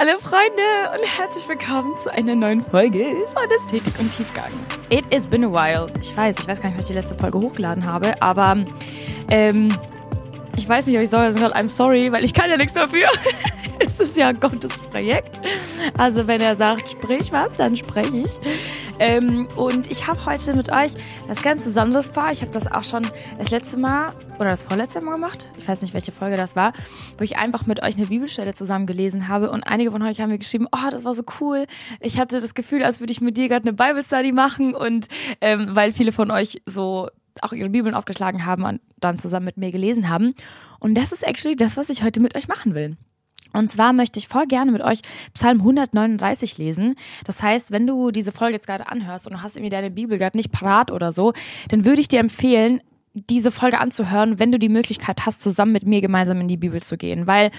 Hallo Freunde und herzlich willkommen zu einer neuen Folge von Ästhetik und Tiefgang. It is been a while. Ich weiß, ich weiß gar nicht, was ich die letzte Folge hochgeladen habe, aber ähm, ich weiß nicht, ob ich soll sagen, I'm sorry, weil ich kann ja nichts dafür. es ist ja Gottes Projekt. Also wenn er sagt, sprich was, dann spreche ich. Ähm, und ich habe heute mit euch was ganz Besonderes vor. Ich habe das auch schon das letzte Mal oder das vorletzte Mal gemacht. Ich weiß nicht, welche Folge das war, wo ich einfach mit euch eine Bibelstelle zusammen gelesen habe. Und einige von euch haben mir geschrieben, oh, das war so cool. Ich hatte das Gefühl, als würde ich mit dir gerade eine Bible Study machen. Und ähm, weil viele von euch so auch ihre Bibeln aufgeschlagen haben und dann zusammen mit mir gelesen haben. Und das ist actually das, was ich heute mit euch machen will. Und zwar möchte ich voll gerne mit euch Psalm 139 lesen. Das heißt, wenn du diese Folge jetzt gerade anhörst und du hast irgendwie deine Bibel gerade nicht parat oder so, dann würde ich dir empfehlen, diese Folge anzuhören, wenn du die Möglichkeit hast, zusammen mit mir gemeinsam in die Bibel zu gehen. Weil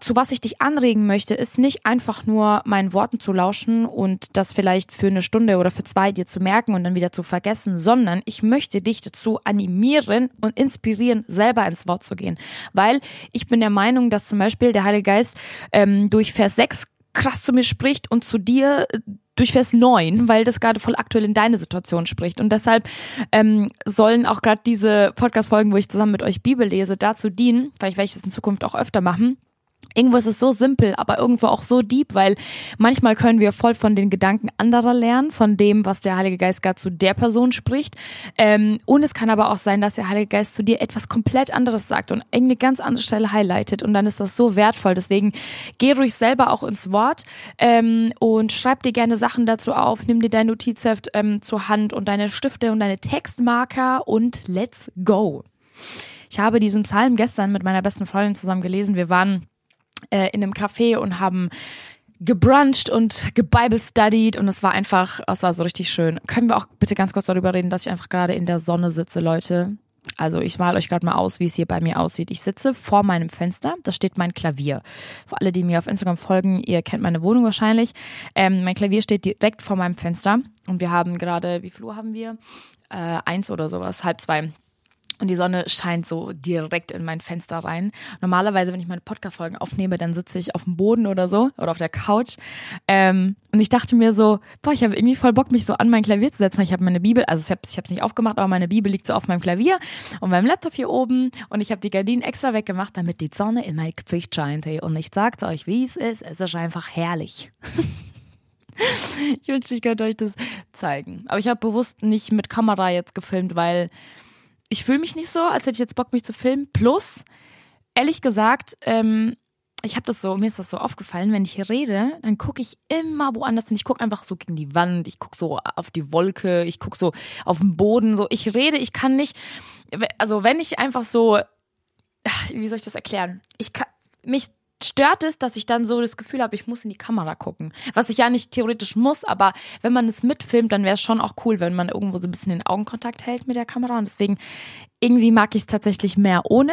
zu was ich dich anregen möchte, ist nicht einfach nur meinen Worten zu lauschen und das vielleicht für eine Stunde oder für zwei dir zu merken und dann wieder zu vergessen, sondern ich möchte dich dazu animieren und inspirieren, selber ins Wort zu gehen. Weil ich bin der Meinung, dass zum Beispiel der Heilige Geist ähm, durch Vers 6 krass zu mir spricht und zu dir äh, durch Vers 9, weil das gerade voll aktuell in deine Situation spricht. Und deshalb ähm, sollen auch gerade diese Podcast-Folgen, wo ich zusammen mit euch Bibel lese, dazu dienen, weil ich werde es in Zukunft auch öfter machen, Irgendwo ist es so simpel, aber irgendwo auch so deep, weil manchmal können wir voll von den Gedanken anderer lernen, von dem, was der Heilige Geist gerade zu der Person spricht. Ähm, und es kann aber auch sein, dass der Heilige Geist zu dir etwas komplett anderes sagt und irgendeine ganz andere Stelle highlightet. Und dann ist das so wertvoll. Deswegen geh ruhig selber auch ins Wort ähm, und schreib dir gerne Sachen dazu auf. Nimm dir dein Notizheft ähm, zur Hand und deine Stifte und deine Textmarker und let's go. Ich habe diesen Psalm gestern mit meiner besten Freundin zusammen gelesen. Wir waren äh, in einem Café und haben gebruncht und gebible studied und es war einfach, es war so richtig schön. Können wir auch bitte ganz kurz darüber reden, dass ich einfach gerade in der Sonne sitze, Leute? Also ich male euch gerade mal aus, wie es hier bei mir aussieht. Ich sitze vor meinem Fenster, da steht mein Klavier. Für alle, die mir auf Instagram folgen, ihr kennt meine Wohnung wahrscheinlich. Ähm, mein Klavier steht direkt vor meinem Fenster und wir haben gerade, wie viel Uhr haben wir? Äh, eins oder sowas, halb zwei und die Sonne scheint so direkt in mein Fenster rein. Normalerweise, wenn ich meine Podcast-Folgen aufnehme, dann sitze ich auf dem Boden oder so oder auf der Couch. Ähm, und ich dachte mir so, boah, ich habe irgendwie voll Bock, mich so an mein Klavier zu setzen. Ich habe meine Bibel, also ich habe es nicht aufgemacht, aber meine Bibel liegt so auf meinem Klavier und meinem Laptop hier oben. Und ich habe die Gardinen extra weggemacht, damit die Sonne in mein Gesicht scheint. Hey. Und ich sag's euch, wie es ist. Es ist einfach herrlich. ich wünschte, ich könnte euch das zeigen. Aber ich habe bewusst nicht mit Kamera jetzt gefilmt, weil ich fühle mich nicht so, als hätte ich jetzt Bock, mich zu filmen. Plus, ehrlich gesagt, ähm, ich habe das so, mir ist das so aufgefallen, wenn ich rede, dann gucke ich immer woanders hin. Ich gucke einfach so gegen die Wand, ich gucke so auf die Wolke, ich gucke so auf den Boden. So, ich rede, ich kann nicht. Also wenn ich einfach so, wie soll ich das erklären? Ich kann mich stört es, dass ich dann so das Gefühl habe, ich muss in die Kamera gucken. Was ich ja nicht theoretisch muss, aber wenn man es mitfilmt, dann wäre es schon auch cool, wenn man irgendwo so ein bisschen den Augenkontakt hält mit der Kamera. Und deswegen, irgendwie mag ich es tatsächlich mehr ohne.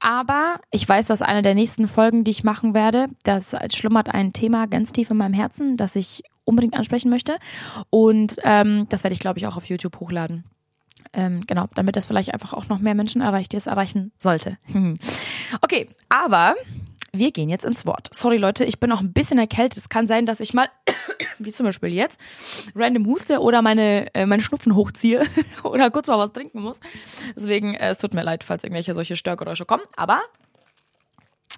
Aber ich weiß, dass eine der nächsten Folgen, die ich machen werde, das schlummert ein Thema ganz tief in meinem Herzen, das ich unbedingt ansprechen möchte. Und ähm, das werde ich, glaube ich, auch auf YouTube hochladen. Ähm, genau, damit das vielleicht einfach auch noch mehr Menschen erreicht, die es erreichen sollte. okay, aber wir gehen jetzt ins Wort. Sorry Leute, ich bin auch ein bisschen erkältet. Es kann sein, dass ich mal, wie zum Beispiel jetzt, random huste oder meine, äh, meine Schnupfen hochziehe oder kurz mal was trinken muss. Deswegen, äh, es tut mir leid, falls irgendwelche solche Störgeräusche kommen. Aber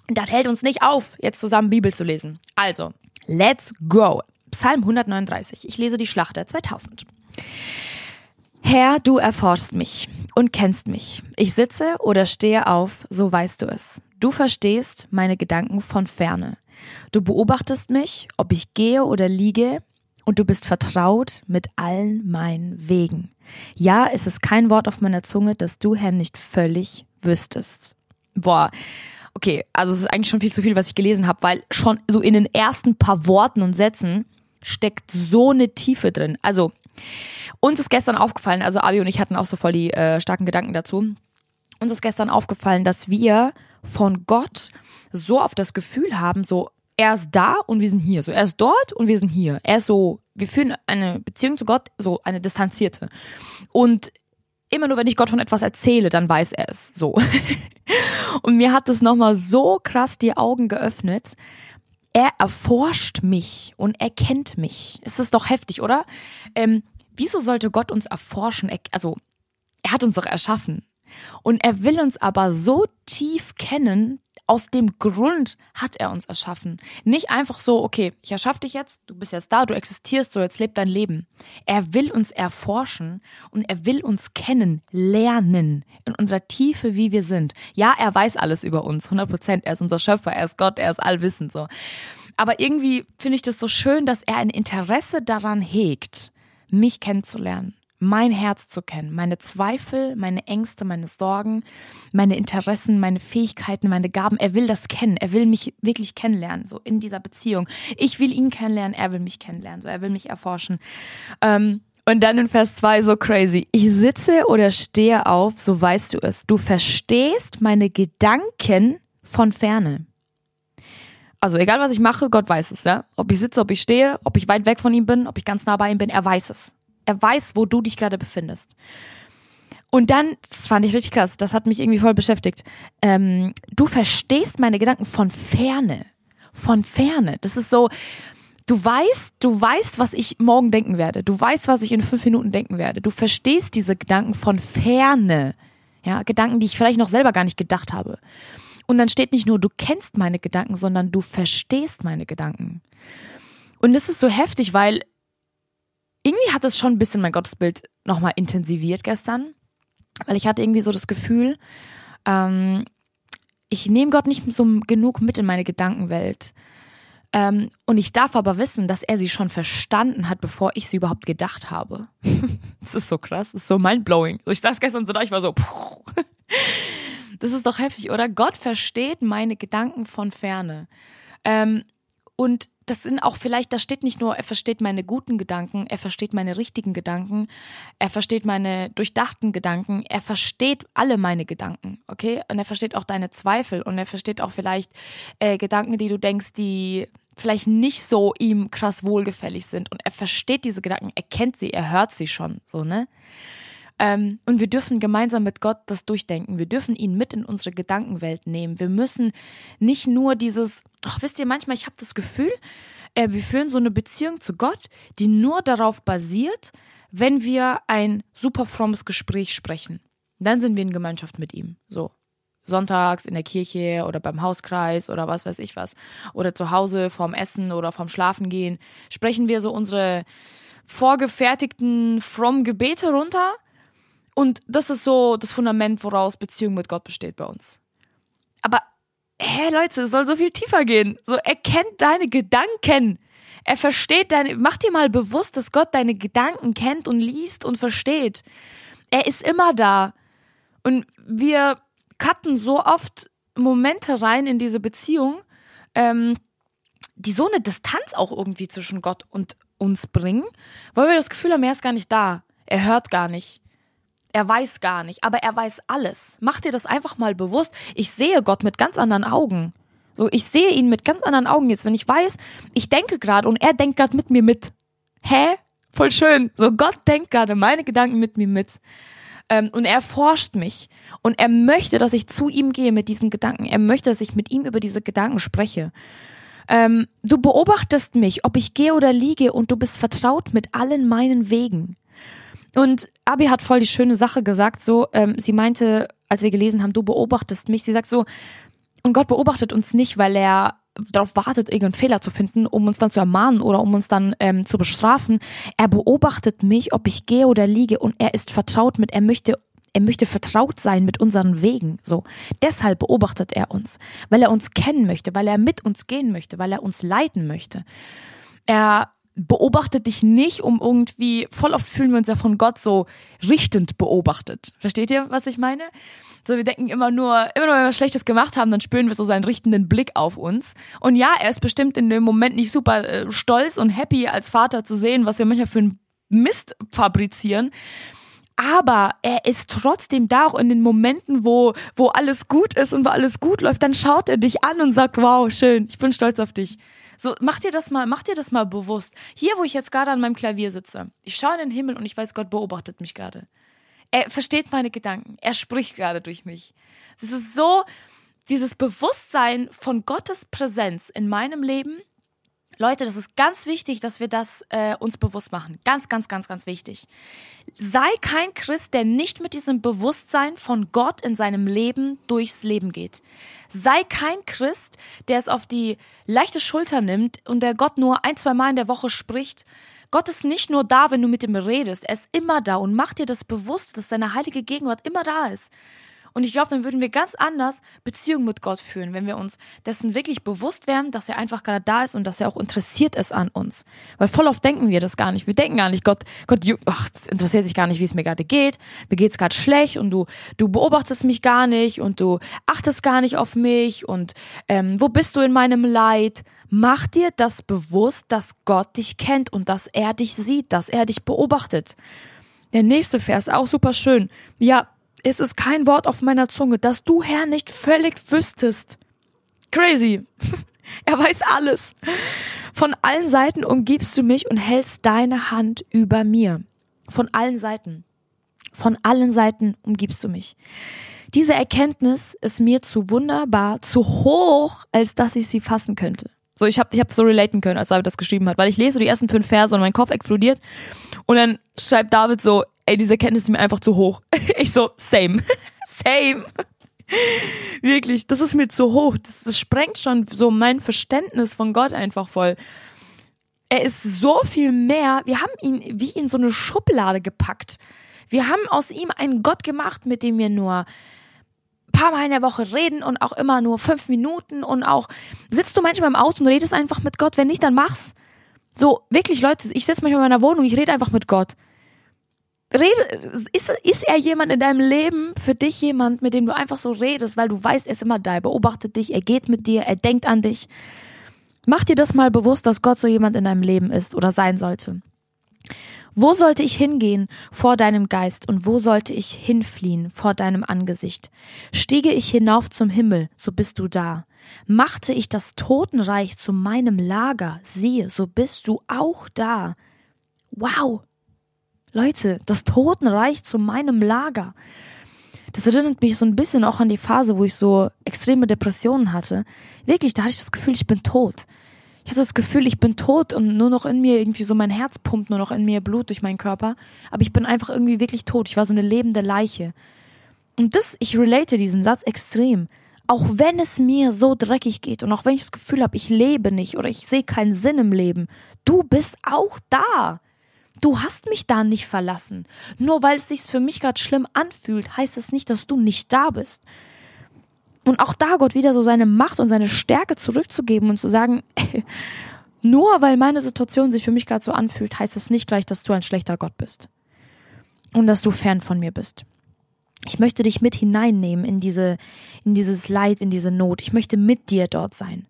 das hält uns nicht auf, jetzt zusammen Bibel zu lesen. Also, let's go. Psalm 139. Ich lese die Schlachter 2000. Herr, du erforschst mich und kennst mich. Ich sitze oder stehe auf, so weißt du es. Du verstehst meine Gedanken von ferne. Du beobachtest mich, ob ich gehe oder liege, und du bist vertraut mit allen meinen Wegen. Ja, es ist kein Wort auf meiner Zunge, das du, Herr, nicht völlig wüsstest. Boah. Okay, also es ist eigentlich schon viel zu viel, was ich gelesen habe, weil schon so in den ersten paar Worten und Sätzen steckt so eine Tiefe drin. Also, uns ist gestern aufgefallen, also Abi und ich hatten auch so voll die äh, starken Gedanken dazu. Uns ist gestern aufgefallen, dass wir von Gott so auf das Gefühl haben, so er ist da und wir sind hier. So er ist dort und wir sind hier. Er ist so, wir führen eine Beziehung zu Gott, so eine distanzierte. Und immer nur wenn ich Gott von etwas erzähle, dann weiß er es. So. und mir hat das nochmal so krass die Augen geöffnet, er erforscht mich und erkennt mich. Es ist doch heftig, oder? Ähm, wieso sollte Gott uns erforschen? Also, er hat uns doch erschaffen. Und er will uns aber so tief kennen, aus dem Grund hat er uns erschaffen. Nicht einfach so, okay, ich erschaffe dich jetzt, du bist jetzt da, du existierst so, jetzt lebt dein Leben. Er will uns erforschen und er will uns kennen, lernen in unserer Tiefe, wie wir sind. Ja, er weiß alles über uns, 100 Prozent. Er ist unser Schöpfer, er ist Gott, er ist allwissend so. Aber irgendwie finde ich das so schön, dass er ein Interesse daran hegt, mich kennenzulernen mein Herz zu kennen, meine Zweifel, meine Ängste, meine Sorgen, meine Interessen, meine Fähigkeiten, meine Gaben. Er will das kennen. Er will mich wirklich kennenlernen, so in dieser Beziehung. Ich will ihn kennenlernen, er will mich kennenlernen, so er will mich erforschen. Ähm, und dann in Vers 2 so crazy. Ich sitze oder stehe auf, so weißt du es. Du verstehst meine Gedanken von ferne. Also egal was ich mache, Gott weiß es, ja. Ob ich sitze, ob ich stehe, ob ich weit weg von ihm bin, ob ich ganz nah bei ihm bin, er weiß es. Er weiß, wo du dich gerade befindest. Und dann, das fand ich richtig krass, das hat mich irgendwie voll beschäftigt. Ähm, du verstehst meine Gedanken von ferne. Von ferne. Das ist so, du weißt, du weißt, was ich morgen denken werde. Du weißt, was ich in fünf Minuten denken werde. Du verstehst diese Gedanken von ferne. Ja, Gedanken, die ich vielleicht noch selber gar nicht gedacht habe. Und dann steht nicht nur, du kennst meine Gedanken, sondern du verstehst meine Gedanken. Und das ist so heftig, weil irgendwie hat es schon ein bisschen mein Gottesbild nochmal intensiviert gestern, weil ich hatte irgendwie so das Gefühl, ähm, ich nehme Gott nicht so genug mit in meine Gedankenwelt. Ähm, und ich darf aber wissen, dass er sie schon verstanden hat, bevor ich sie überhaupt gedacht habe. das ist so krass, das ist so mindblowing. Ich saß gestern so da, ich war so, das ist doch heftig, oder? Gott versteht meine Gedanken von ferne. Ähm, und das sind auch vielleicht, da steht nicht nur, er versteht meine guten Gedanken, er versteht meine richtigen Gedanken, er versteht meine durchdachten Gedanken, er versteht alle meine Gedanken, okay? Und er versteht auch deine Zweifel und er versteht auch vielleicht äh, Gedanken, die du denkst, die vielleicht nicht so ihm krass wohlgefällig sind. Und er versteht diese Gedanken, er kennt sie, er hört sie schon, so, ne? Ähm, und wir dürfen gemeinsam mit Gott das durchdenken. Wir dürfen ihn mit in unsere Gedankenwelt nehmen. Wir müssen nicht nur dieses, ach, wisst ihr, manchmal, ich habe das Gefühl, äh, wir führen so eine Beziehung zu Gott, die nur darauf basiert, wenn wir ein super frommes Gespräch sprechen. Dann sind wir in Gemeinschaft mit ihm. So. Sonntags in der Kirche oder beim Hauskreis oder was weiß ich was. Oder zu Hause vorm Essen oder vorm Schlafen gehen. Sprechen wir so unsere vorgefertigten fromm Gebete runter und das ist so das Fundament, woraus Beziehung mit Gott besteht bei uns. Aber, hä, Leute, es soll so viel tiefer gehen. So, er kennt deine Gedanken. Er versteht deine, mach dir mal bewusst, dass Gott deine Gedanken kennt und liest und versteht. Er ist immer da. Und wir cutten so oft Momente rein in diese Beziehung, ähm, die so eine Distanz auch irgendwie zwischen Gott und uns bringen, weil wir das Gefühl haben, er ist gar nicht da. Er hört gar nicht. Er weiß gar nicht, aber er weiß alles. Mach dir das einfach mal bewusst. Ich sehe Gott mit ganz anderen Augen. So, ich sehe ihn mit ganz anderen Augen jetzt, wenn ich weiß, ich denke gerade und er denkt gerade mit mir mit. Hä? Voll schön. So, Gott denkt gerade meine Gedanken mit mir mit. Ähm, und er forscht mich. Und er möchte, dass ich zu ihm gehe mit diesen Gedanken. Er möchte, dass ich mit ihm über diese Gedanken spreche. Ähm, du beobachtest mich, ob ich gehe oder liege, und du bist vertraut mit allen meinen Wegen. Und Abi hat voll die schöne Sache gesagt, so, ähm, sie meinte, als wir gelesen haben, du beobachtest mich, sie sagt so, und Gott beobachtet uns nicht, weil er darauf wartet, irgendeinen Fehler zu finden, um uns dann zu ermahnen oder um uns dann ähm, zu bestrafen. Er beobachtet mich, ob ich gehe oder liege und er ist vertraut mit, er möchte er möchte vertraut sein mit unseren Wegen. So. Deshalb beobachtet er uns, weil er uns kennen möchte, weil er mit uns gehen möchte, weil er uns leiten möchte. Er beobachtet dich nicht, um irgendwie, voll oft fühlen wir uns ja von Gott so richtend beobachtet. Versteht ihr, was ich meine? So, wir denken immer nur, immer nur, wenn wir was Schlechtes gemacht haben, dann spüren wir so seinen richtenden Blick auf uns. Und ja, er ist bestimmt in dem Moment nicht super äh, stolz und happy als Vater zu sehen, was wir manchmal für einen Mist fabrizieren. Aber er ist trotzdem da, auch in den Momenten, wo, wo alles gut ist und wo alles gut läuft, dann schaut er dich an und sagt, wow, schön, ich bin stolz auf dich. So, mach dir das mal, mach dir das mal bewusst. Hier, wo ich jetzt gerade an meinem Klavier sitze, ich schaue in den Himmel und ich weiß, Gott beobachtet mich gerade. Er versteht meine Gedanken. Er spricht gerade durch mich. Das ist so, dieses Bewusstsein von Gottes Präsenz in meinem Leben, Leute, das ist ganz wichtig, dass wir das äh, uns bewusst machen. Ganz, ganz, ganz, ganz wichtig. Sei kein Christ, der nicht mit diesem Bewusstsein von Gott in seinem Leben durchs Leben geht. Sei kein Christ, der es auf die leichte Schulter nimmt und der Gott nur ein, zwei Mal in der Woche spricht. Gott ist nicht nur da, wenn du mit ihm redest. Er ist immer da und mach dir das bewusst, dass seine heilige Gegenwart immer da ist. Und ich glaube, dann würden wir ganz anders Beziehungen mit Gott führen, wenn wir uns dessen wirklich bewusst wären, dass er einfach gerade da ist und dass er auch interessiert ist an uns. Weil voll oft denken wir das gar nicht. Wir denken gar nicht, Gott, Gott, ach, das interessiert sich gar nicht, wie es mir gerade geht. Mir geht's gerade schlecht und du, du beobachtest mich gar nicht und du achtest gar nicht auf mich und ähm, wo bist du in meinem Leid? Mach dir das bewusst, dass Gott dich kennt und dass er dich sieht, dass er dich beobachtet. Der nächste Vers, auch super schön. Ja, ist es kein Wort auf meiner Zunge, dass du, Herr, nicht völlig wüsstest. Crazy. er weiß alles. Von allen Seiten umgibst du mich und hältst deine Hand über mir. Von allen Seiten. Von allen Seiten umgibst du mich. Diese Erkenntnis ist mir zu wunderbar, zu hoch, als dass ich sie fassen könnte. So, ich habe ich hab so relaten können, als David das geschrieben hat, weil ich lese die ersten fünf Verse und mein Kopf explodiert und dann schreibt David so, ey, diese Kenntnis ist mir einfach zu hoch. Ich so, same. same. Wirklich, das ist mir zu hoch. Das, das sprengt schon so mein Verständnis von Gott einfach voll. Er ist so viel mehr. Wir haben ihn wie in so eine Schublade gepackt. Wir haben aus ihm einen Gott gemacht, mit dem wir nur paar Mal in der Woche reden und auch immer nur fünf Minuten und auch sitzt du manchmal im Auto und redest einfach mit Gott. Wenn nicht, dann mach's. So, wirklich, Leute, ich sitze manchmal in meiner Wohnung, ich rede einfach mit Gott. Rede, ist, ist er jemand in deinem Leben, für dich jemand, mit dem du einfach so redest, weil du weißt, er ist immer da, er beobachtet dich, er geht mit dir, er denkt an dich. Mach dir das mal bewusst, dass Gott so jemand in deinem Leben ist oder sein sollte. Wo sollte ich hingehen vor deinem Geist und wo sollte ich hinfliehen vor deinem Angesicht? Stiege ich hinauf zum Himmel, so bist du da. Machte ich das Totenreich zu meinem Lager, siehe, so bist du auch da. Wow, Leute, das Totenreich zu meinem Lager. Das erinnert mich so ein bisschen auch an die Phase, wo ich so extreme Depressionen hatte. Wirklich, da hatte ich das Gefühl, ich bin tot. Ich hatte das Gefühl, ich bin tot und nur noch in mir irgendwie so mein Herz pumpt nur noch in mir Blut durch meinen Körper. Aber ich bin einfach irgendwie wirklich tot. Ich war so eine lebende Leiche. Und das, ich relate diesen Satz extrem. Auch wenn es mir so dreckig geht und auch wenn ich das Gefühl habe, ich lebe nicht oder ich sehe keinen Sinn im Leben, du bist auch da. Du hast mich da nicht verlassen. Nur weil es sich für mich gerade schlimm anfühlt, heißt es das nicht, dass du nicht da bist. Und auch da Gott wieder so seine Macht und seine Stärke zurückzugeben und zu sagen, nur weil meine Situation sich für mich gerade so anfühlt, heißt es das nicht gleich, dass du ein schlechter Gott bist. Und dass du fern von mir bist. Ich möchte dich mit hineinnehmen in diese, in dieses Leid, in diese Not. Ich möchte mit dir dort sein.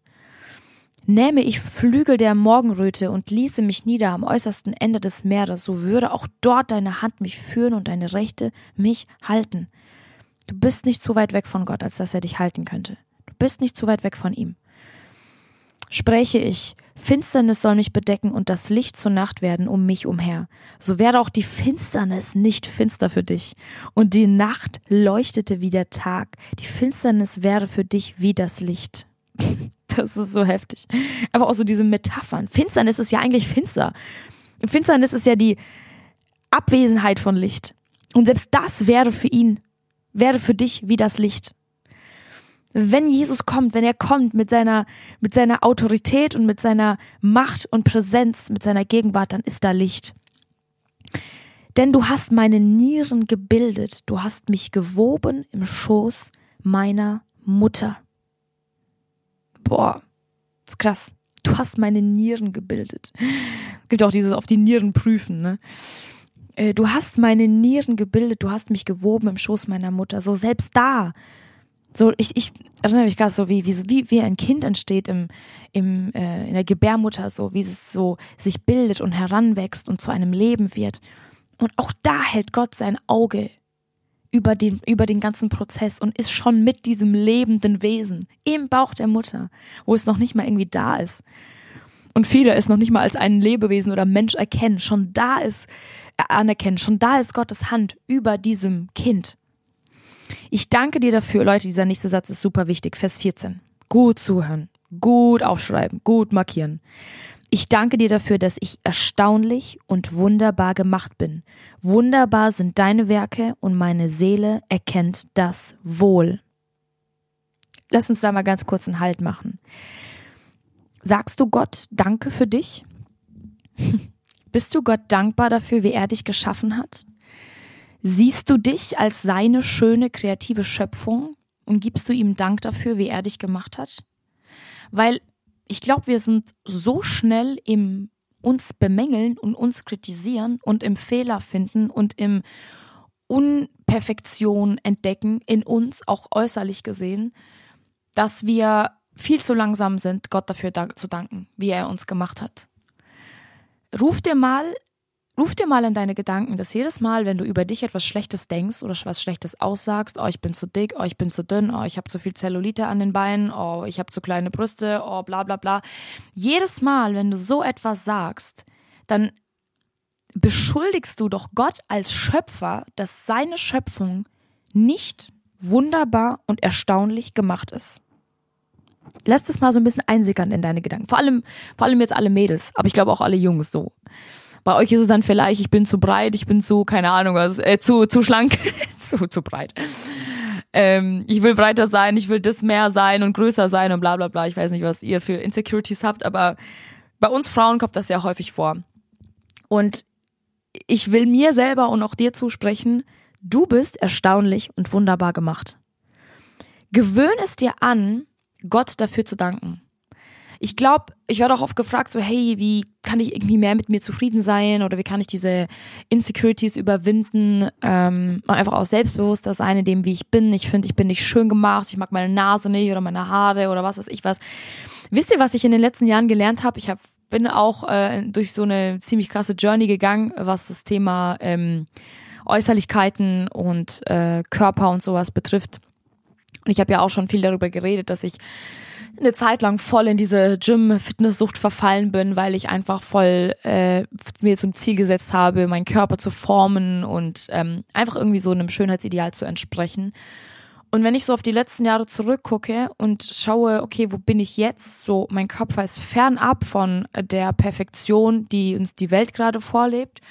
Nähme ich Flügel der Morgenröte und ließe mich nieder am äußersten Ende des Meeres, so würde auch dort deine Hand mich führen und deine Rechte mich halten. Du bist nicht zu weit weg von Gott, als dass er dich halten könnte. Du bist nicht zu weit weg von ihm. Spreche ich, Finsternis soll mich bedecken und das Licht zur Nacht werden um mich umher. So werde auch die Finsternis nicht finster für dich. Und die Nacht leuchtete wie der Tag. Die Finsternis wäre für dich wie das Licht. Das ist so heftig. Einfach auch so diese Metaphern. Finsternis ist ja eigentlich finster. Finsternis ist ja die Abwesenheit von Licht. Und selbst das wäre für ihn, wäre für dich wie das Licht. Wenn Jesus kommt, wenn er kommt mit seiner, mit seiner Autorität und mit seiner Macht und Präsenz, mit seiner Gegenwart, dann ist da Licht. Denn du hast meine Nieren gebildet, du hast mich gewoben im Schoß meiner Mutter boah, ist krass. Du hast meine Nieren gebildet. Gibt auch dieses auf die Nieren prüfen, ne? Äh, du hast meine Nieren gebildet, du hast mich gewoben im Schoß meiner Mutter. So selbst da. So, ich, ich erinnere mich gerade so, wie, wie, wie ein Kind entsteht im, im, äh, in der Gebärmutter, so, wie es so sich bildet und heranwächst und zu einem Leben wird. Und auch da hält Gott sein Auge über den, über den ganzen Prozess und ist schon mit diesem lebenden Wesen im Bauch der Mutter, wo es noch nicht mal irgendwie da ist. Und viele es noch nicht mal als ein Lebewesen oder Mensch erkennen. Schon da ist, anerkennen, schon da ist Gottes Hand über diesem Kind. Ich danke dir dafür, Leute, dieser nächste Satz ist super wichtig. Vers 14. Gut zuhören, gut aufschreiben, gut markieren. Ich danke dir dafür, dass ich erstaunlich und wunderbar gemacht bin. Wunderbar sind deine Werke und meine Seele erkennt das wohl. Lass uns da mal ganz kurz einen Halt machen. Sagst du Gott Danke für dich? Bist du Gott dankbar dafür, wie er dich geschaffen hat? Siehst du dich als seine schöne kreative Schöpfung und gibst du ihm Dank dafür, wie er dich gemacht hat? Weil ich glaube, wir sind so schnell im uns bemängeln und uns kritisieren und im Fehler finden und im Unperfektion entdecken in uns, auch äußerlich gesehen, dass wir viel zu langsam sind, Gott dafür zu danken, wie er uns gemacht hat. Ruf dir mal Ruf dir mal in deine Gedanken, dass jedes Mal, wenn du über dich etwas Schlechtes denkst oder was Schlechtes aussagst, oh, ich bin zu dick, oh, ich bin zu dünn, oh, ich habe zu viel Zellulite an den Beinen, oh, ich habe zu kleine Brüste, oh, bla bla bla. Jedes Mal, wenn du so etwas sagst, dann beschuldigst du doch Gott als Schöpfer, dass seine Schöpfung nicht wunderbar und erstaunlich gemacht ist. Lass das mal so ein bisschen einsickern in deine Gedanken. Vor allem, vor allem jetzt alle Mädels, aber ich glaube auch alle Jungs so. Bei euch ist es dann vielleicht, ich bin zu breit, ich bin zu, keine Ahnung was, äh, zu, zu schlank, zu, zu breit. Ähm, ich will breiter sein, ich will das mehr sein und größer sein und bla bla bla. Ich weiß nicht, was ihr für Insecurities habt, aber bei uns Frauen kommt das sehr häufig vor. Und ich will mir selber und auch dir zusprechen, du bist erstaunlich und wunderbar gemacht. Gewöhn es dir an, Gott dafür zu danken ich glaube, ich werde auch oft gefragt, so, hey, wie kann ich irgendwie mehr mit mir zufrieden sein oder wie kann ich diese Insecurities überwinden, ähm, einfach auch selbstbewusster sein in dem, wie ich bin. Ich finde, ich bin nicht schön gemacht, ich mag meine Nase nicht oder meine Haare oder was weiß ich was. Wisst ihr, was ich in den letzten Jahren gelernt habe? Ich hab, bin auch äh, durch so eine ziemlich krasse Journey gegangen, was das Thema ähm, Äußerlichkeiten und äh, Körper und sowas betrifft. Und ich habe ja auch schon viel darüber geredet, dass ich eine Zeit lang voll in diese Gym-Fitnesssucht verfallen bin, weil ich einfach voll äh, mir zum Ziel gesetzt habe, meinen Körper zu formen und ähm, einfach irgendwie so einem Schönheitsideal zu entsprechen. Und wenn ich so auf die letzten Jahre zurückgucke und schaue, okay, wo bin ich jetzt? So, mein Körper ist fernab von der Perfektion, die uns die Welt gerade vorlebt.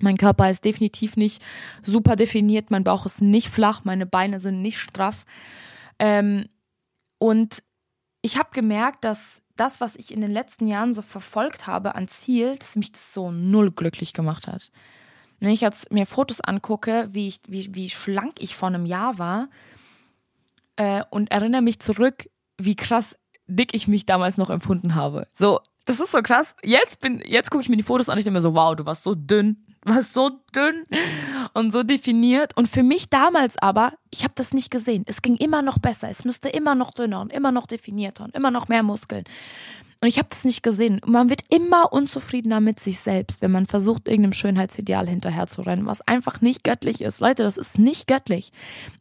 Mein Körper ist definitiv nicht super definiert, mein Bauch ist nicht flach, meine Beine sind nicht straff. Ähm, und ich habe gemerkt, dass das, was ich in den letzten Jahren so verfolgt habe an Ziel, dass mich das so null glücklich gemacht hat. Wenn ich jetzt mir Fotos angucke, wie, ich, wie, wie schlank ich vor einem Jahr war äh, und erinnere mich zurück, wie krass dick ich mich damals noch empfunden habe. So, das ist so krass. Jetzt jetzt gucke ich mir die Fotos an und ich denke mir so, wow, du warst so dünn, war so dünn und so definiert. Und für mich damals aber, ich habe das nicht gesehen. Es ging immer noch besser. Es müsste immer noch dünner und immer noch definierter und immer noch mehr Muskeln. Und ich habe das nicht gesehen. Man wird immer unzufriedener mit sich selbst, wenn man versucht, irgendeinem Schönheitsideal hinterherzurennen, was einfach nicht göttlich ist. Leute, das ist nicht göttlich.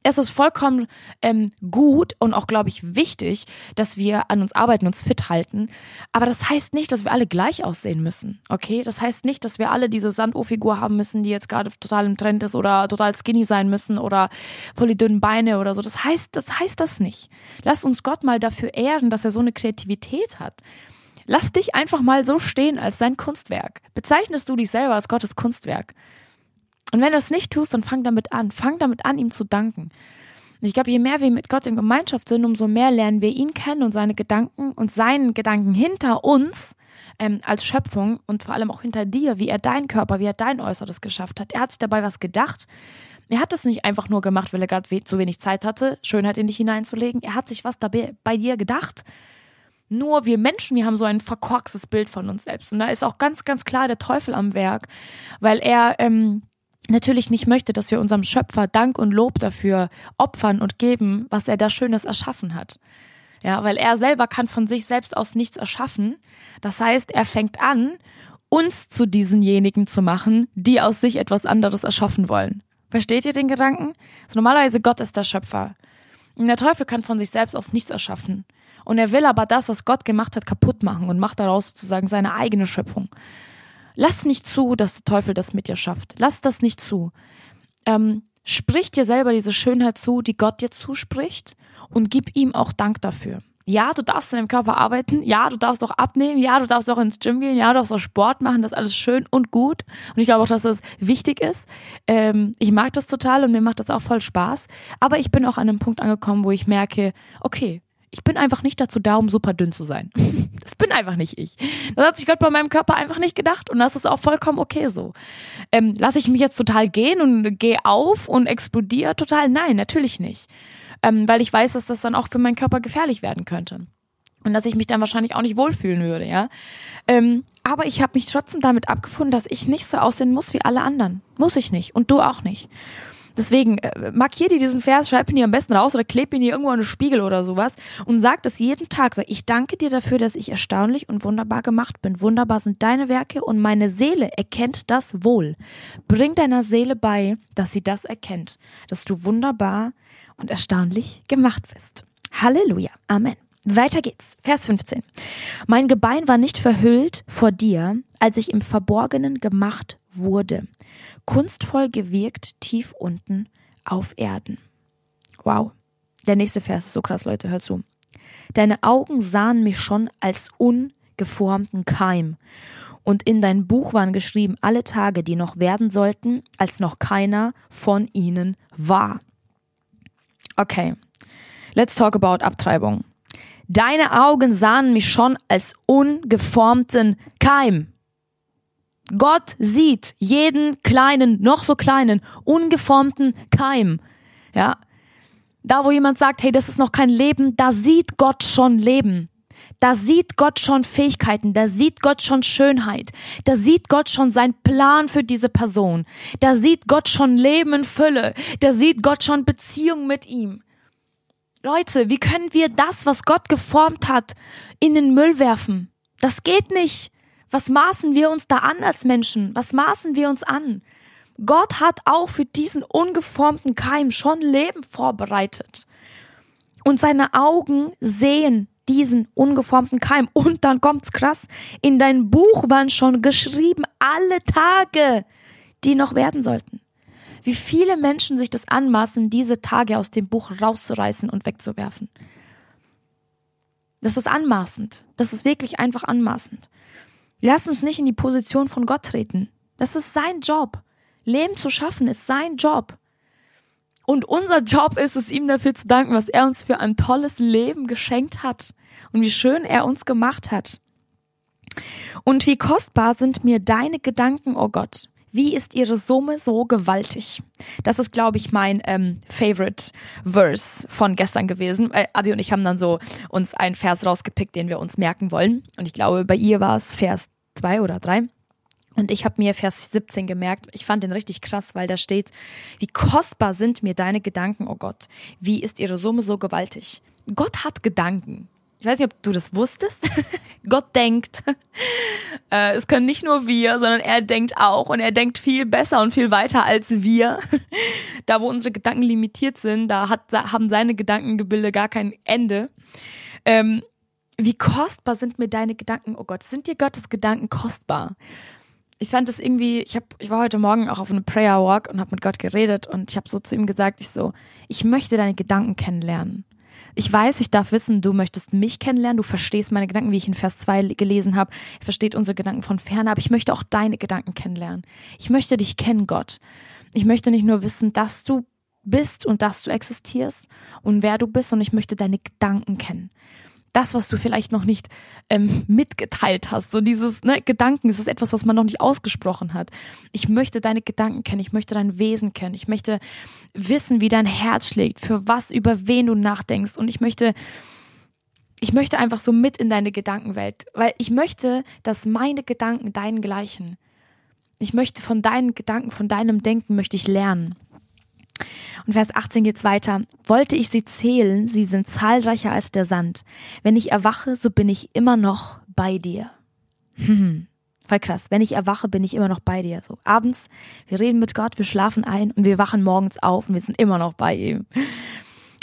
Es ist vollkommen ähm, gut und auch, glaube ich, wichtig, dass wir an uns arbeiten, uns fit halten. Aber das heißt nicht, dass wir alle gleich aussehen müssen. Okay? Das heißt nicht, dass wir alle diese Sanduhrfigur haben müssen, die jetzt gerade total im Trend ist oder total skinny sein müssen oder voll die dünnen Beine oder so. Das heißt, das heißt das nicht. Lass uns Gott mal dafür ehren, dass er so eine Kreativität hat. Lass dich einfach mal so stehen als sein Kunstwerk. Bezeichnest du dich selber als Gottes Kunstwerk? Und wenn du das nicht tust, dann fang damit an. Fang damit an, ihm zu danken. Und ich glaube, je mehr wir mit Gott in Gemeinschaft sind, umso mehr lernen wir ihn kennen und seine Gedanken und seinen Gedanken hinter uns ähm, als Schöpfung und vor allem auch hinter dir, wie er deinen Körper, wie er dein Äußeres geschafft hat. Er hat sich dabei was gedacht. Er hat das nicht einfach nur gemacht, weil er gerade zu wenig Zeit hatte, Schönheit in dich hineinzulegen. Er hat sich was dabei bei dir gedacht. Nur wir Menschen, wir haben so ein verkorkstes Bild von uns selbst. Und da ist auch ganz, ganz klar der Teufel am Werk, weil er ähm, natürlich nicht möchte, dass wir unserem Schöpfer Dank und Lob dafür opfern und geben, was er da Schönes erschaffen hat. Ja, weil er selber kann von sich selbst aus nichts erschaffen. Das heißt, er fängt an, uns zu diesenjenigen zu machen, die aus sich etwas anderes erschaffen wollen. Versteht ihr den Gedanken? Also normalerweise Gott ist der Schöpfer. Und der Teufel kann von sich selbst aus nichts erschaffen. Und er will aber das, was Gott gemacht hat, kaputt machen und macht daraus sozusagen seine eigene Schöpfung. Lass nicht zu, dass der Teufel das mit dir schafft. Lass das nicht zu. Ähm, Sprich dir selber diese Schönheit zu, die Gott dir zuspricht und gib ihm auch Dank dafür. Ja, du darfst in deinem Körper arbeiten. Ja, du darfst auch abnehmen. Ja, du darfst auch ins Gym gehen. Ja, du darfst auch Sport machen. Das ist alles schön und gut. Und ich glaube auch, dass das wichtig ist. Ähm, ich mag das total und mir macht das auch voll Spaß. Aber ich bin auch an einem Punkt angekommen, wo ich merke, okay, ich bin einfach nicht dazu da, um super dünn zu sein. Das bin einfach nicht ich. Das hat sich Gott bei meinem Körper einfach nicht gedacht und das ist auch vollkommen okay so. Ähm, Lasse ich mich jetzt total gehen und gehe auf und explodiere total? Nein, natürlich nicht ähm, weil ich weiß, dass das dann auch für meinen Körper gefährlich werden könnte. Und dass ich mich dann wahrscheinlich auch nicht wohlfühlen würde, ja. Ähm, aber ich habe mich trotzdem damit abgefunden, dass ich nicht so aussehen muss wie alle anderen. Muss ich nicht. Und du auch nicht. Deswegen äh, markier dir diesen Vers, schreib ihn dir am besten raus oder kleb ihn dir irgendwo an den Spiegel oder sowas und sag das jeden Tag. Sag, ich danke dir dafür, dass ich erstaunlich und wunderbar gemacht bin. Wunderbar sind deine Werke und meine Seele erkennt das wohl. Bring deiner Seele bei, dass sie das erkennt, dass du wunderbar und erstaunlich gemacht bist. Halleluja. Amen. Weiter geht's. Vers 15. Mein Gebein war nicht verhüllt vor dir, als ich im Verborgenen gemacht wurde. Kunstvoll gewirkt tief unten auf Erden. Wow. Der nächste Vers ist so krass, Leute, hört zu. Deine Augen sahen mich schon als ungeformten Keim. Und in dein Buch waren geschrieben alle Tage, die noch werden sollten, als noch keiner von ihnen war. Okay. Let's talk about Abtreibung. Deine Augen sahen mich schon als ungeformten Keim. Gott sieht jeden kleinen, noch so kleinen, ungeformten Keim. Ja. Da, wo jemand sagt, hey, das ist noch kein Leben, da sieht Gott schon Leben. Da sieht Gott schon Fähigkeiten, da sieht Gott schon Schönheit, da sieht Gott schon seinen Plan für diese Person, da sieht Gott schon Leben in Fülle, da sieht Gott schon Beziehung mit ihm. Leute, wie können wir das, was Gott geformt hat, in den Müll werfen? Das geht nicht. Was maßen wir uns da an als Menschen? Was maßen wir uns an? Gott hat auch für diesen ungeformten Keim schon Leben vorbereitet. Und seine Augen sehen diesen ungeformten Keim. Und dann kommt's krass. In dein Buch waren schon geschrieben alle Tage, die noch werden sollten. Wie viele Menschen sich das anmaßen, diese Tage aus dem Buch rauszureißen und wegzuwerfen. Das ist anmaßend. Das ist wirklich einfach anmaßend. Lass uns nicht in die Position von Gott treten. Das ist sein Job. Leben zu schaffen ist sein Job. Und unser Job ist es, ihm dafür zu danken, was er uns für ein tolles Leben geschenkt hat und wie schön er uns gemacht hat. Und wie kostbar sind mir deine Gedanken, oh Gott. Wie ist ihre Summe so gewaltig? Das ist, glaube ich, mein ähm, Favorite Verse von gestern gewesen. Äh, Abi und ich haben dann so uns einen Vers rausgepickt, den wir uns merken wollen. Und ich glaube, bei ihr war es Vers zwei oder drei. Und ich habe mir Vers 17 gemerkt, ich fand den richtig krass, weil da steht, wie kostbar sind mir deine Gedanken, oh Gott, wie ist ihre Summe so gewaltig. Gott hat Gedanken. Ich weiß nicht, ob du das wusstest. Gott denkt. Äh, es können nicht nur wir, sondern er denkt auch und er denkt viel besser und viel weiter als wir. Da, wo unsere Gedanken limitiert sind, da hat, haben seine Gedankengebilde gar kein Ende. Ähm, wie kostbar sind mir deine Gedanken? Oh Gott, sind dir Gottes Gedanken kostbar? ich fand das irgendwie, ich habe, ich war heute Morgen auch auf einem Prayer Walk und habe mit Gott geredet und ich habe so zu ihm gesagt, ich so, ich möchte deine Gedanken kennenlernen. Ich weiß, ich darf wissen, du möchtest mich kennenlernen, du verstehst meine Gedanken, wie ich in Vers 2 gelesen habe, er versteht unsere Gedanken von ferne, aber ich möchte auch deine Gedanken kennenlernen. Ich möchte dich kennen, Gott. Ich möchte nicht nur wissen, dass du bist und dass du existierst und wer du bist, sondern ich möchte deine Gedanken kennen das, was du vielleicht noch nicht ähm, mitgeteilt hast. So dieses ne, Gedanken, ist etwas, was man noch nicht ausgesprochen hat. Ich möchte deine Gedanken kennen, ich möchte dein Wesen kennen, ich möchte wissen, wie dein Herz schlägt, für was, über wen du nachdenkst. Und ich möchte, ich möchte einfach so mit in deine Gedankenwelt, weil ich möchte, dass meine Gedanken deinen gleichen. Ich möchte von deinen Gedanken, von deinem Denken möchte ich lernen. Und Vers 18 geht's weiter. Wollte ich sie zählen, sie sind zahlreicher als der Sand. Wenn ich erwache, so bin ich immer noch bei dir. Hm, voll krass. Wenn ich erwache, bin ich immer noch bei dir. So abends, wir reden mit Gott, wir schlafen ein und wir wachen morgens auf und wir sind immer noch bei ihm.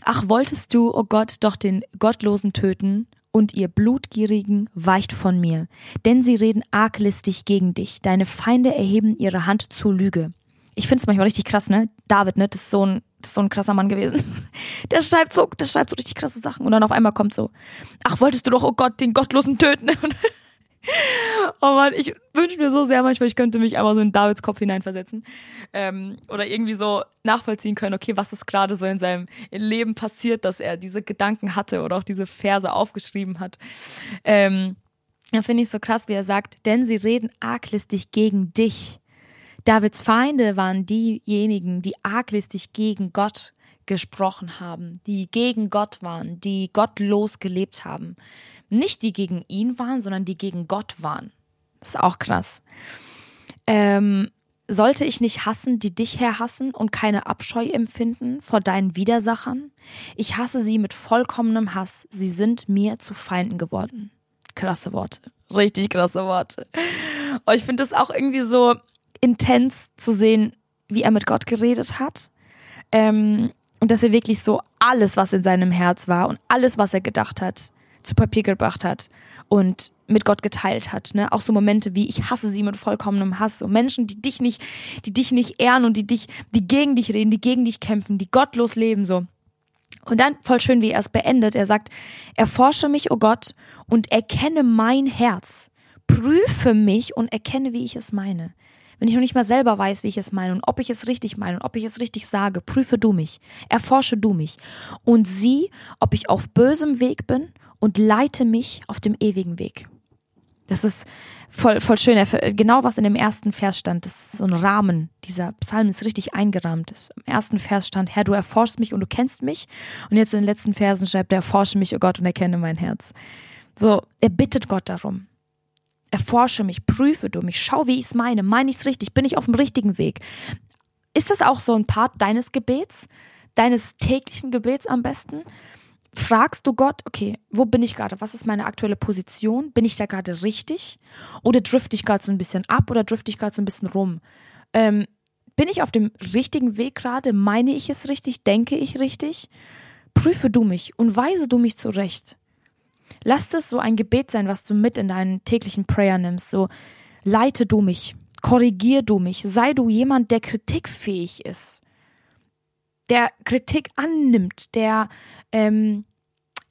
Ach, wolltest du, oh Gott, doch den Gottlosen töten und ihr Blutgierigen weicht von mir, denn sie reden arglistig gegen dich. Deine Feinde erheben ihre Hand zur Lüge. Ich finde es manchmal richtig krass, ne? David, ne? Das ist so ein, das ist so ein krasser Mann gewesen. Der schreibt so, der schreibt so richtig krasse Sachen und dann auf einmal kommt so, ach, wolltest du doch, oh Gott, den Gottlosen töten? oh Mann, ich wünsche mir so sehr manchmal, ich könnte mich einmal so in Davids Kopf hineinversetzen. Ähm, oder irgendwie so nachvollziehen können, okay, was ist gerade so in seinem Leben passiert, dass er diese Gedanken hatte oder auch diese Verse aufgeschrieben hat. Ähm, da finde ich so krass, wie er sagt, denn sie reden arglistig gegen dich. Davids Feinde waren diejenigen, die arglistig gegen Gott gesprochen haben, die gegen Gott waren, die gottlos gelebt haben. Nicht die gegen ihn waren, sondern die gegen Gott waren. Das ist auch krass. Ähm, sollte ich nicht hassen, die dich herhassen und keine Abscheu empfinden vor deinen Widersachern? Ich hasse sie mit vollkommenem Hass. Sie sind mir zu Feinden geworden. Krasse Worte. Richtig krasse Worte. Und ich finde das auch irgendwie so, intens zu sehen, wie er mit Gott geredet hat. Ähm, und dass er wirklich so alles, was in seinem Herz war und alles, was er gedacht hat, zu Papier gebracht hat und mit Gott geteilt hat. Ne? Auch so Momente wie ich hasse sie mit vollkommenem Hass. So Menschen, die dich nicht, die dich nicht ehren und die dich, die gegen dich reden, die gegen dich kämpfen, die gottlos leben so. Und dann voll schön, wie er es beendet. Er sagt, erforsche mich, o oh Gott, und erkenne mein Herz. Prüfe mich und erkenne, wie ich es meine. Wenn ich noch nicht mal selber weiß, wie ich es meine und ob ich es richtig meine und ob ich es richtig sage, prüfe du mich, erforsche du mich und sieh, ob ich auf bösem Weg bin und leite mich auf dem ewigen Weg. Das ist voll, voll schön. Genau was in dem ersten Vers stand, das ist so ein Rahmen. Dieser Psalm ist richtig eingerahmt. Im ersten Vers stand, Herr, du erforschst mich und du kennst mich. Und jetzt in den letzten Versen schreibt er, erforsche mich, oh Gott, und erkenne mein Herz. So, er bittet Gott darum. Erforsche mich, prüfe du mich, schau, wie ich es meine. Meine ich es richtig? Bin ich auf dem richtigen Weg? Ist das auch so ein Part deines Gebets? Deines täglichen Gebets am besten? Fragst du Gott, okay, wo bin ich gerade? Was ist meine aktuelle Position? Bin ich da gerade richtig? Oder drifte ich gerade so ein bisschen ab oder drifte ich gerade so ein bisschen rum? Ähm, bin ich auf dem richtigen Weg gerade? Meine ich es richtig? Denke ich richtig? Prüfe du mich und weise du mich zurecht. Lass das so ein Gebet sein, was du mit in deinen täglichen Prayer nimmst. So, leite du mich, korrigier du mich, sei du jemand, der kritikfähig ist, der Kritik annimmt, der ähm,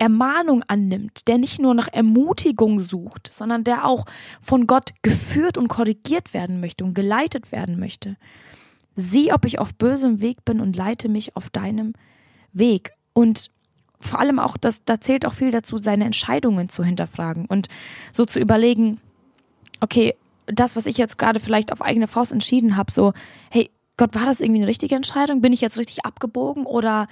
Ermahnung annimmt, der nicht nur nach Ermutigung sucht, sondern der auch von Gott geführt und korrigiert werden möchte und geleitet werden möchte. Sieh, ob ich auf bösem Weg bin und leite mich auf deinem Weg. Und vor allem auch, das, da zählt auch viel dazu, seine Entscheidungen zu hinterfragen und so zu überlegen, okay, das, was ich jetzt gerade vielleicht auf eigene Faust entschieden habe, so, hey, Gott, war das irgendwie eine richtige Entscheidung? Bin ich jetzt richtig abgebogen oder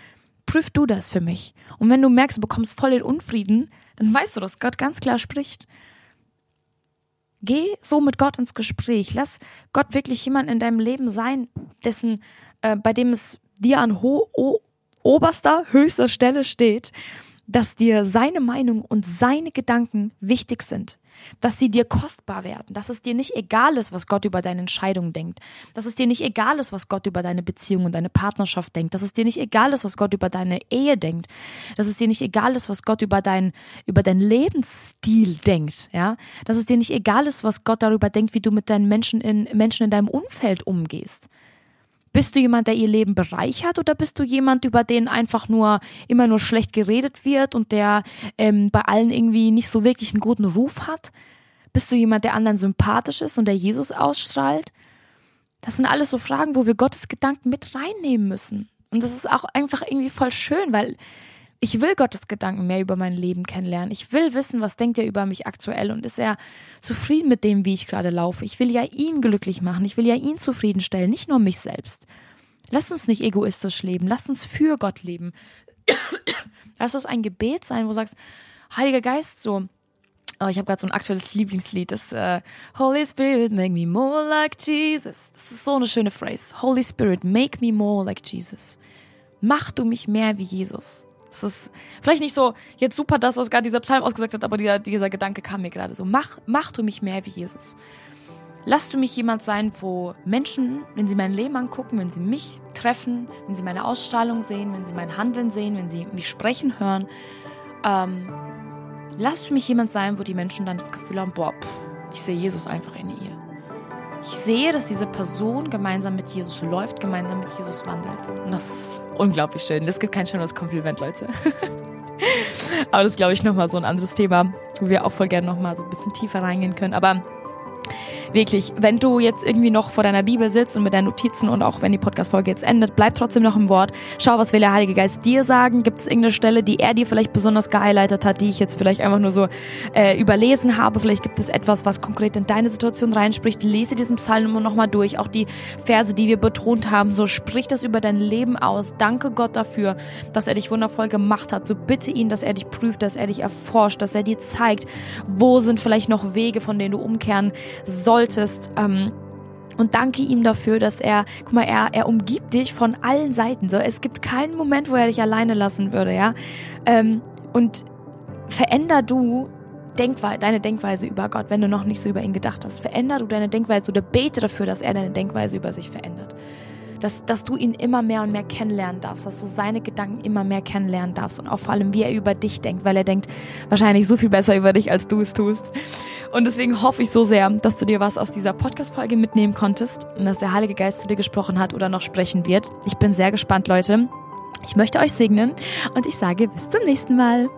prüf du das für mich? Und wenn du merkst, du bekommst voll den Unfrieden, dann weißt du, dass Gott ganz klar spricht. Geh so mit Gott ins Gespräch. Lass Gott wirklich jemand in deinem Leben sein, dessen, äh, bei dem es dir an ho oberster, höchster Stelle steht, dass dir seine Meinung und seine Gedanken wichtig sind, dass sie dir kostbar werden, dass es dir nicht egal ist, was Gott über deine Entscheidung denkt, dass es dir nicht egal ist, was Gott über deine Beziehung und deine Partnerschaft denkt, dass es dir nicht egal ist, was Gott über deine Ehe denkt, dass es dir nicht egal ist, was Gott über dein über deinen Lebensstil denkt, ja, dass es dir nicht egal ist, was Gott darüber denkt, wie du mit deinen Menschen in Menschen in deinem Umfeld umgehst. Bist du jemand, der ihr Leben bereichert oder bist du jemand, über den einfach nur immer nur schlecht geredet wird und der ähm, bei allen irgendwie nicht so wirklich einen guten Ruf hat? Bist du jemand, der anderen sympathisch ist und der Jesus ausstrahlt? Das sind alles so Fragen, wo wir Gottes Gedanken mit reinnehmen müssen. Und das ist auch einfach irgendwie voll schön, weil ich will Gottes Gedanken mehr über mein Leben kennenlernen. Ich will wissen, was denkt er über mich aktuell und ist er zufrieden mit dem, wie ich gerade laufe. Ich will ja ihn glücklich machen. Ich will ja ihn zufriedenstellen, nicht nur mich selbst. Lasst uns nicht egoistisch leben. Lasst uns für Gott leben. Lass es ein Gebet sein, wo du sagst, Heiliger Geist, so, Oh, ich habe gerade so ein aktuelles Lieblingslied, das äh, Holy Spirit, make me more like Jesus. Das ist so eine schöne Phrase. Holy Spirit, make me more like Jesus. Mach du mich mehr wie Jesus. Das ist vielleicht nicht so jetzt super das, was gerade dieser Psalm ausgesagt hat, aber dieser, dieser Gedanke kam mir gerade so. Mach, mach du mich mehr wie Jesus. Lass du mich jemand sein, wo Menschen, wenn sie mein Leben angucken, wenn sie mich treffen, wenn sie meine Ausstrahlung sehen, wenn sie mein Handeln sehen, wenn sie mich sprechen hören, ähm, lass du mich jemand sein, wo die Menschen dann das Gefühl haben, boah, pff, ich sehe Jesus einfach in ihr. ich sehe, dass diese Person gemeinsam mit Jesus läuft, gemeinsam mit Jesus wandelt. Und das ist unglaublich schön. Es gibt kein schöneres Kompliment, Leute. Aber das ist, glaube ich, nochmal so ein anderes Thema, wo wir auch voll gerne nochmal so ein bisschen tiefer reingehen können. Aber wirklich, wenn du jetzt irgendwie noch vor deiner Bibel sitzt und mit deinen Notizen und auch wenn die Podcast-Folge jetzt endet, bleib trotzdem noch im Wort. Schau, was will der Heilige Geist dir sagen? Gibt es irgendeine Stelle, die er dir vielleicht besonders gehighlightet hat, die ich jetzt vielleicht einfach nur so äh, überlesen habe? Vielleicht gibt es etwas, was konkret in deine Situation reinspricht. Lese diesen Psalm nochmal durch. Auch die Verse, die wir betont haben. So sprich das über dein Leben aus. Danke Gott dafür, dass er dich wundervoll gemacht hat. So bitte ihn, dass er dich prüft, dass er dich erforscht, dass er dir zeigt, wo sind vielleicht noch Wege, von denen du umkehren sollst solltest. Ähm, und danke ihm dafür, dass er, guck mal, er, er umgibt dich von allen Seiten. So, es gibt keinen Moment, wo er dich alleine lassen würde, ja. Ähm, und veränder du Denkwe deine Denkweise über Gott, wenn du noch nicht so über ihn gedacht hast. Veränder du deine Denkweise oder bete dafür, dass er deine Denkweise über sich verändert dass, dass du ihn immer mehr und mehr kennenlernen darfst, dass du seine Gedanken immer mehr kennenlernen darfst und auch vor allem, wie er über dich denkt, weil er denkt wahrscheinlich so viel besser über dich, als du es tust. Und deswegen hoffe ich so sehr, dass du dir was aus dieser Podcast-Folge mitnehmen konntest und dass der Heilige Geist zu dir gesprochen hat oder noch sprechen wird. Ich bin sehr gespannt, Leute. Ich möchte euch segnen und ich sage bis zum nächsten Mal.